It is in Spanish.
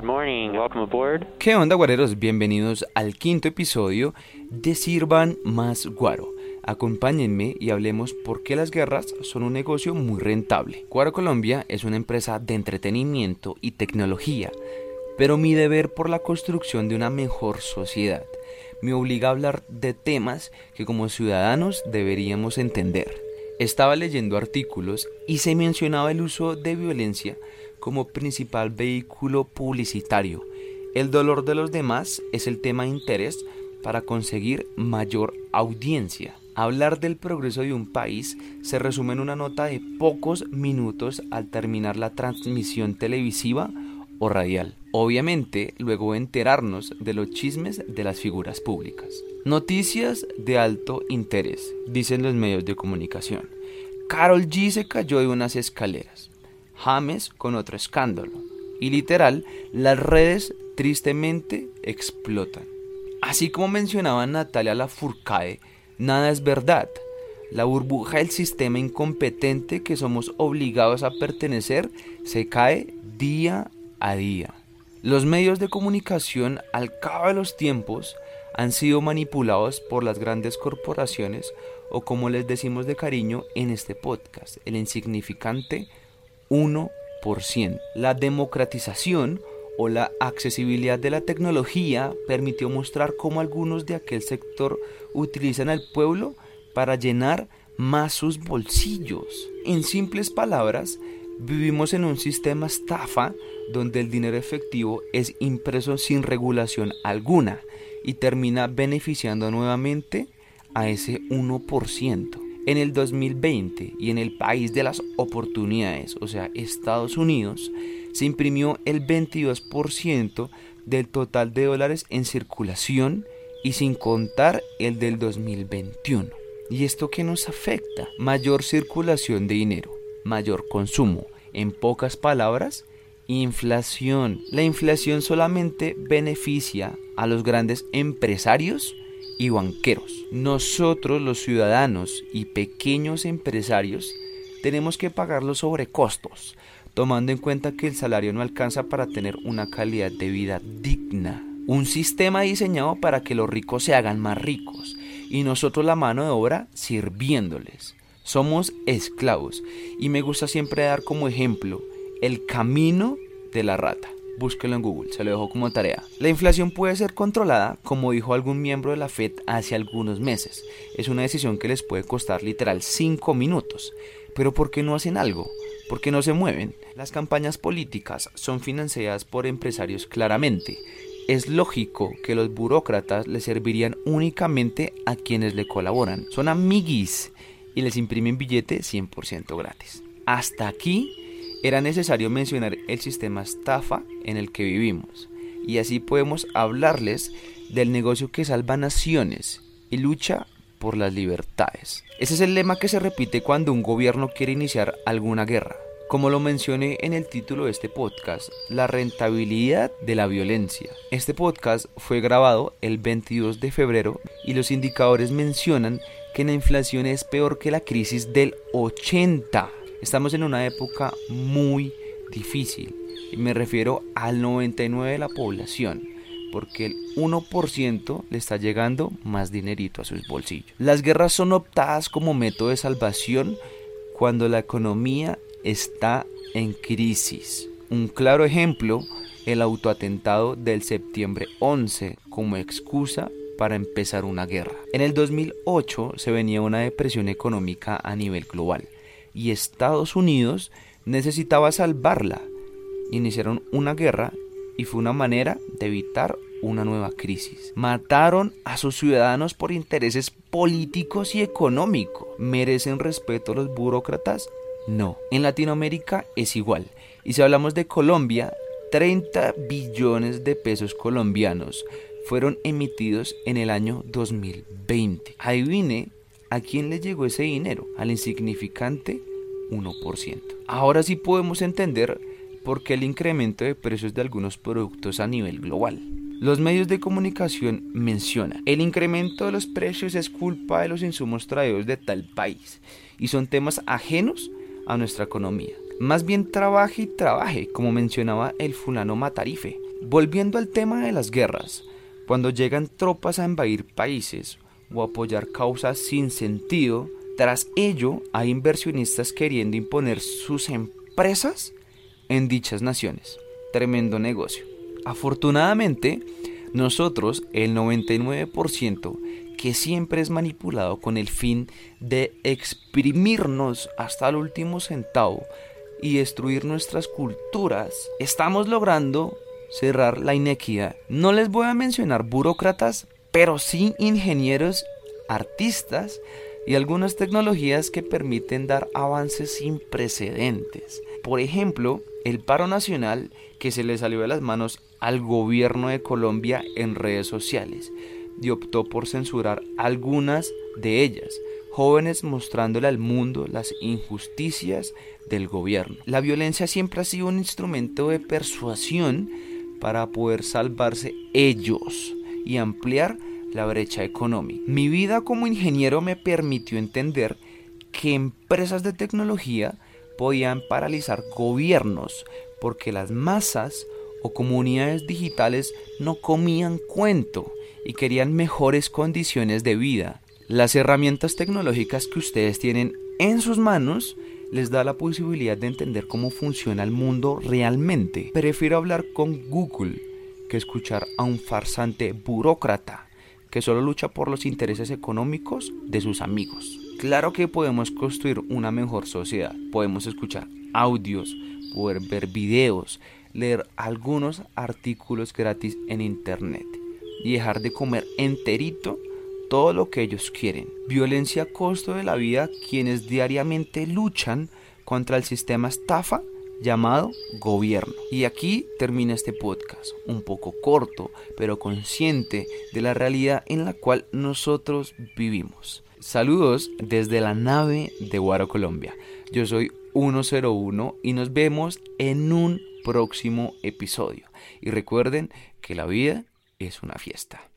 Good morning. Welcome aboard. ¿Qué onda, guareros? Bienvenidos al quinto episodio de Sirvan Más Guaro. Acompáñenme y hablemos por qué las guerras son un negocio muy rentable. Guaro Colombia es una empresa de entretenimiento y tecnología, pero mi deber por la construcción de una mejor sociedad me obliga a hablar de temas que como ciudadanos deberíamos entender. Estaba leyendo artículos y se mencionaba el uso de violencia como principal vehículo publicitario. El dolor de los demás es el tema de interés para conseguir mayor audiencia. Hablar del progreso de un país se resume en una nota de pocos minutos al terminar la transmisión televisiva o radial. Obviamente, luego enterarnos de los chismes de las figuras públicas. Noticias de alto interés, dicen los medios de comunicación. Carol G se cayó de unas escaleras. James con otro escándalo. Y literal, las redes tristemente explotan. Así como mencionaba Natalia Lafourcade, nada es verdad. La burbuja del sistema incompetente que somos obligados a pertenecer se cae día a día. Los medios de comunicación al cabo de los tiempos han sido manipulados por las grandes corporaciones o como les decimos de cariño en este podcast, el insignificante 1%. La democratización o la accesibilidad de la tecnología permitió mostrar cómo algunos de aquel sector utilizan al pueblo para llenar más sus bolsillos. En simples palabras, vivimos en un sistema estafa donde el dinero efectivo es impreso sin regulación alguna y termina beneficiando nuevamente a ese 1%. En el 2020 y en el país de las oportunidades, o sea, Estados Unidos, se imprimió el 22% del total de dólares en circulación y sin contar el del 2021. ¿Y esto qué nos afecta? Mayor circulación de dinero, mayor consumo. En pocas palabras, inflación. La inflación solamente beneficia a los grandes empresarios y banqueros. Nosotros los ciudadanos y pequeños empresarios tenemos que pagar los sobrecostos, tomando en cuenta que el salario no alcanza para tener una calidad de vida digna. Un sistema diseñado para que los ricos se hagan más ricos y nosotros la mano de obra sirviéndoles. Somos esclavos y me gusta siempre dar como ejemplo el camino de la rata búsquelo en Google, se lo dejo como tarea. La inflación puede ser controlada, como dijo algún miembro de la Fed hace algunos meses. Es una decisión que les puede costar literal 5 minutos. Pero ¿por qué no hacen algo? ¿Por qué no se mueven? Las campañas políticas son financiadas por empresarios claramente. Es lógico que los burócratas le servirían únicamente a quienes le colaboran. Son amiguis y les imprimen billete 100% gratis. Hasta aquí era necesario mencionar el sistema estafa en el que vivimos, y así podemos hablarles del negocio que salva naciones y lucha por las libertades. Ese es el lema que se repite cuando un gobierno quiere iniciar alguna guerra. Como lo mencioné en el título de este podcast, la rentabilidad de la violencia. Este podcast fue grabado el 22 de febrero y los indicadores mencionan que la inflación es peor que la crisis del 80 Estamos en una época muy difícil y me refiero al 99% de la población porque el 1% le está llegando más dinerito a sus bolsillos. Las guerras son optadas como método de salvación cuando la economía está en crisis. Un claro ejemplo, el autoatentado del septiembre 11 como excusa para empezar una guerra. En el 2008 se venía una depresión económica a nivel global y Estados Unidos necesitaba salvarla. Iniciaron una guerra y fue una manera de evitar una nueva crisis. Mataron a sus ciudadanos por intereses políticos y económicos. ¿Merecen respeto los burócratas? No. En Latinoamérica es igual. Y si hablamos de Colombia, 30 billones de pesos colombianos fueron emitidos en el año 2020. Adivine ¿A quién le llegó ese dinero? Al insignificante 1%. Ahora sí podemos entender por qué el incremento de precios de algunos productos a nivel global. Los medios de comunicación mencionan, el incremento de los precios es culpa de los insumos traídos de tal país y son temas ajenos a nuestra economía. Más bien trabaje y trabaje, como mencionaba el fulano Matarife. Volviendo al tema de las guerras, cuando llegan tropas a invadir países o apoyar causas sin sentido, tras ello hay inversionistas queriendo imponer sus empresas en dichas naciones. Tremendo negocio. Afortunadamente, nosotros, el 99%, que siempre es manipulado con el fin de exprimirnos hasta el último centavo y destruir nuestras culturas, estamos logrando cerrar la inequidad. No les voy a mencionar burócratas, pero sí ingenieros, artistas y algunas tecnologías que permiten dar avances sin precedentes. Por ejemplo, el paro nacional que se le salió de las manos al gobierno de Colombia en redes sociales y optó por censurar algunas de ellas, jóvenes mostrándole al mundo las injusticias del gobierno. La violencia siempre ha sido un instrumento de persuasión para poder salvarse ellos y ampliar la brecha económica. Mi vida como ingeniero me permitió entender que empresas de tecnología podían paralizar gobiernos porque las masas o comunidades digitales no comían cuento y querían mejores condiciones de vida. Las herramientas tecnológicas que ustedes tienen en sus manos les da la posibilidad de entender cómo funciona el mundo realmente. Prefiero hablar con Google que escuchar a un farsante burócrata que solo lucha por los intereses económicos de sus amigos. Claro que podemos construir una mejor sociedad, podemos escuchar audios, poder ver videos, leer algunos artículos gratis en internet y dejar de comer enterito todo lo que ellos quieren. Violencia a costo de la vida quienes diariamente luchan contra el sistema estafa llamado gobierno. Y aquí termina este podcast, un poco corto, pero consciente de la realidad en la cual nosotros vivimos. Saludos desde la nave de Guaro Colombia. Yo soy 101 y nos vemos en un próximo episodio. Y recuerden que la vida es una fiesta.